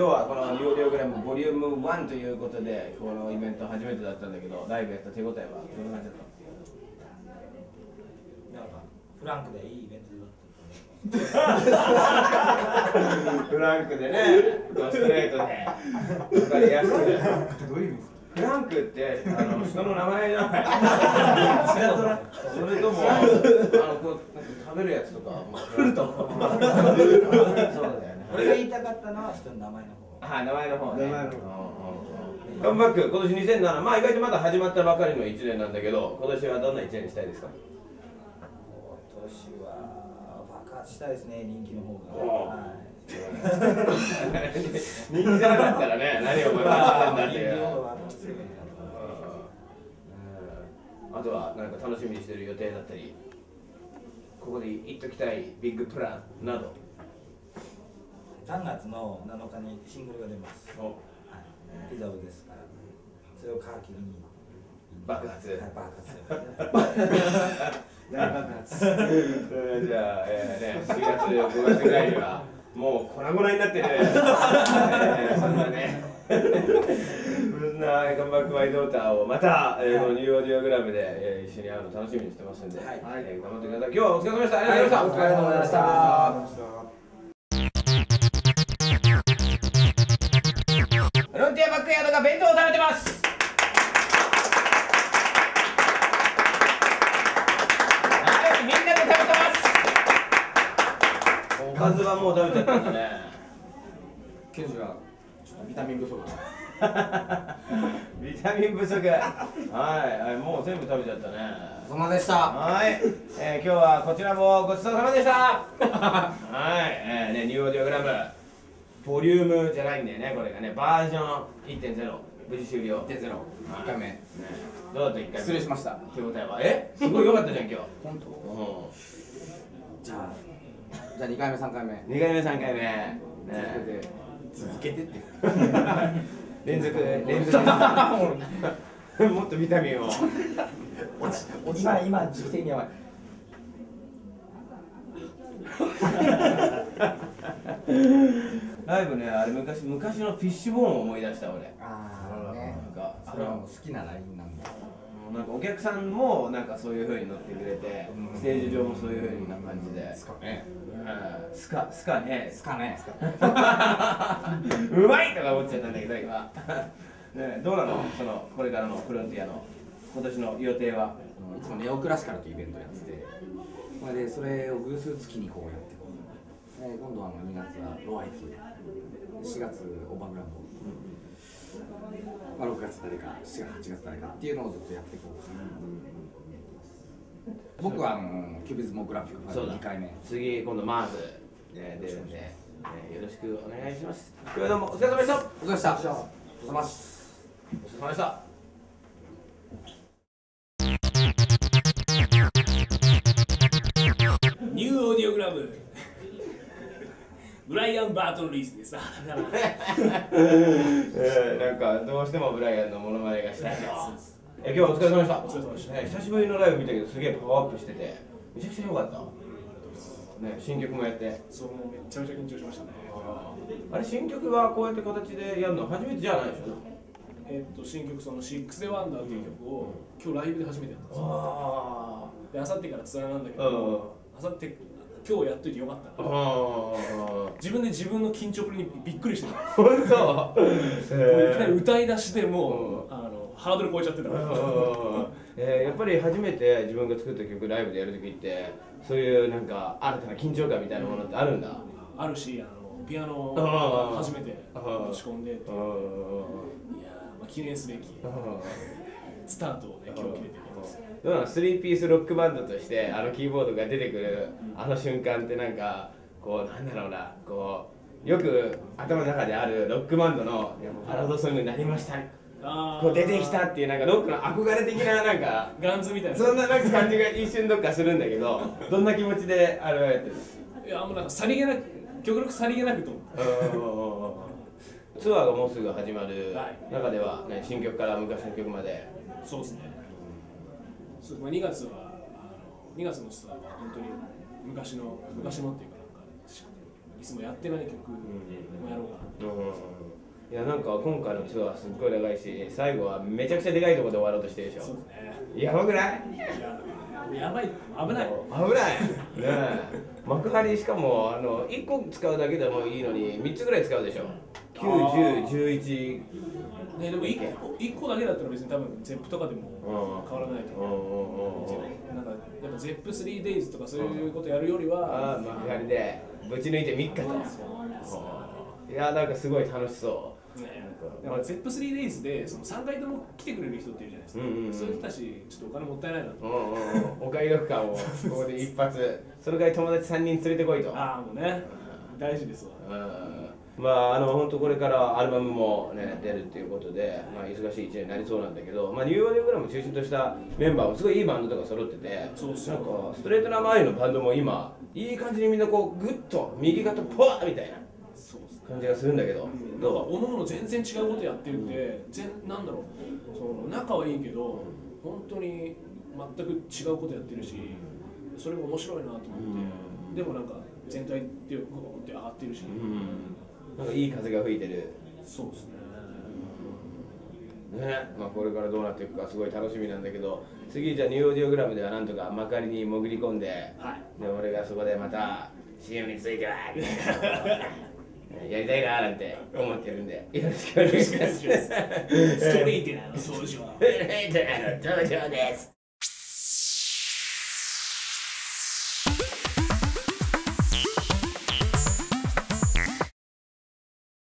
このニューオーディオグラムボリューム1ということでこのイベント初めてだったんだけどライブやった手応えはどんな感じだったなんかフランクでいいイベントだったフランクでねストレートで。分かりやすく。どういう意味ですかフランクってあの人の名前じゃないそれともあのこうなんか食べるやつとかフルトそうだよね俺が言いたかったのは人の名前の方。はい名前の方ね。名前のカムバック今年2007まあ意外とまだ始まったばかりの1年なんだけど今年はどんな1年にしたいですか？今年は爆発したいですね人気の方が。はい。人気じゃなかったらね 何を爆発するんだって。いうあとはなんか楽しみにしてる予定だったりここで言っときたいビッグプランなど3月の7日にシングルが出ます。はい。リザーブですから。それを皮切りに。爆発。はい爆発。大爆発。うんじゃあ、えーね、4月5月ぐらいにはもう粉々になってる、えーそんなね。そんなカムバックマイドーターをまた、えーこのニューオーディオグラムで、えー一緒に会うの楽しみにしてますんで、はい。えー頑張ってください。今日はお疲れ様でした。ありがとうございました、はいお疲れ様でしたフロンティアバックヤードが弁当を食べてます。はい、みんなで食べてます。おかずはもう食べちゃったんだね。ケンジはちょっとビタミン不足 ビタミン不足。はい、はい、もう全部食べちゃったね。お疲れ様でした。はい、えー、今日はこちらもごちそうさまでした。はい、えー、ね、ニューオーディオグラムボリュームじゃないんだよね、これがね。バージョン1.0無事終了。1.0 1回目。ねどうだった？1回目。失礼しました。手応えは？え？すごい良かったじゃん今日。本当？うじゃあじゃあ2回目3回目。ん2回目3回目。ね。続けて。続けてって。連続連続 もっとビタミンを今今時期的には ライブねあれ昔昔のフィッシュボーンを思い出した俺。ああね。なんかそれは。もう好きなラインなんでなんかお客さんもなんかそういう風に乗ってくれて、ステージ上もそういう風な感じで、ですかね。うん。スカスカね。ですかね。うまいとか思っちゃったんだけど今。ねどうなの？そのこれからのフロンティアの今年の予定は？いつもネオクラシカルというイベントやってて。それでそれを偶数月にこうやって。今度はあの2月はロアイキ4月オーバーグランド、まあ、6月誰か7月8月誰かっていうのをずっとやっていこう。かな僕はあのキュビズモグラフィックファイル2回目。次今度マーズ、ね、出るんで、ね、よろしくお願いします。今日はどうもお疲れ様でした。おお疲れ様でした。お疲れ様です。疲れ様でしたブライアン・バートン・リースです。えー、なんかどうしてもブライアンのモノマネがしたいとえ今日はお疲れ様でした。お疲れ様でした。ね久しぶりのライブ見たけどすげえパワーアップしててめちゃくちゃ良かった。ね新曲もやって。そうもうめちゃめちゃ緊張しましたね。あれ新曲はこうやって形でやるの初めてじゃないでしょ？えっと新曲その Six Day Wonder っていう曲を今日ライブで初めてやったんですよ。あで、あさってからツアーなんだけうんど、あさって今日やっといてよかったあな。あ自分で自分の緊張ぶりにびっくりしてる。本当？もういきなり歌い出しでもううあのハードル超えちゃってた。から。えー、やっぱり初めて自分が作った曲ライブでやるときってそういうなんか新たな緊張感みたいなものってあるんだ？あるし、あのピアノあー初めて持ち込んで、いやまあ記念すべきスタートをね今日切れてるんですよ。どうなの？スリーピースロックバンドとしてあのキーボードが出てくるあの瞬間ってなんかこうなんだろうなこうよく頭の中であるロックバンドのパラードソングになりました。こう出てきたっていうなんかロックの憧れ的ななんかガンズみたいな。そんななんか感じが一瞬どっかするんだけどどんな気持ちであれをやってる？いやもうなんかさりげなく極力さりげなくと思う。ツアーがもうすぐ始まるはい。中では、ね、新曲から昔の曲まで？そうですねそうまあ、2月はあの2月のツアーは本当に昔の昔のっていうかなんかいつもやってない曲もやろうかなうんいやなんか今回のツアーすっごい長いし最後はめちゃくちゃでかいところで終わろうとしてるでしょ。そうですね。やばくない？やばい危ない。危ない。ねえ。幕張しかもあの1個使うだけでもいいのに3つぐらい使うでしょ。91011ねでも 1, 個一個だけだったら別に多分ゼップとかでもうん。変わらないと思う、なんかやっぱゼップ 3days とかそういうことやるよりあは、あ幕張でぶち抜いて3日と。いやなんかすごい楽しそねだからゼップ 3days でその3回とも来てくれる人っているじゃないですか、うんうんうん。そういう人たちちょっとお金もったいないなと。う、うんうんうん、お買い得感をここで一発。それから友達3人連れてこいと。ああもうね。大事ですわ。うんまああの本当これからアルバムもね出るっていうことで、まあ、忙しい一年になりそうなんだけど、まあ、ニューオーディオグラムを中心としたメンバーもすごいいいバンドとか揃っててそうそう。なんかストレートな周りのバンドも今いい感じにみんなこうグッと右肩ポワーみたいな感じがするんだけどなん。かどおのおの全然違うことやってるんで、全なんだろう。その仲はいいけど本当に全く違うことやってるしそれも面白いなと思って、でもなんか全体でこうって上がってるし、ううんなんかいい風が吹いてる。そうですね。ね。まあ、これからどうなっていくかすごい楽しみなんだけど次じゃあニューオーディオグラムではなんとか幕張に潜り込んではい。で俺がそこでまた CM については やりたいななんて思ってるんでよろしくお願いします。ストリートなの掃除はフレートなの登場 です。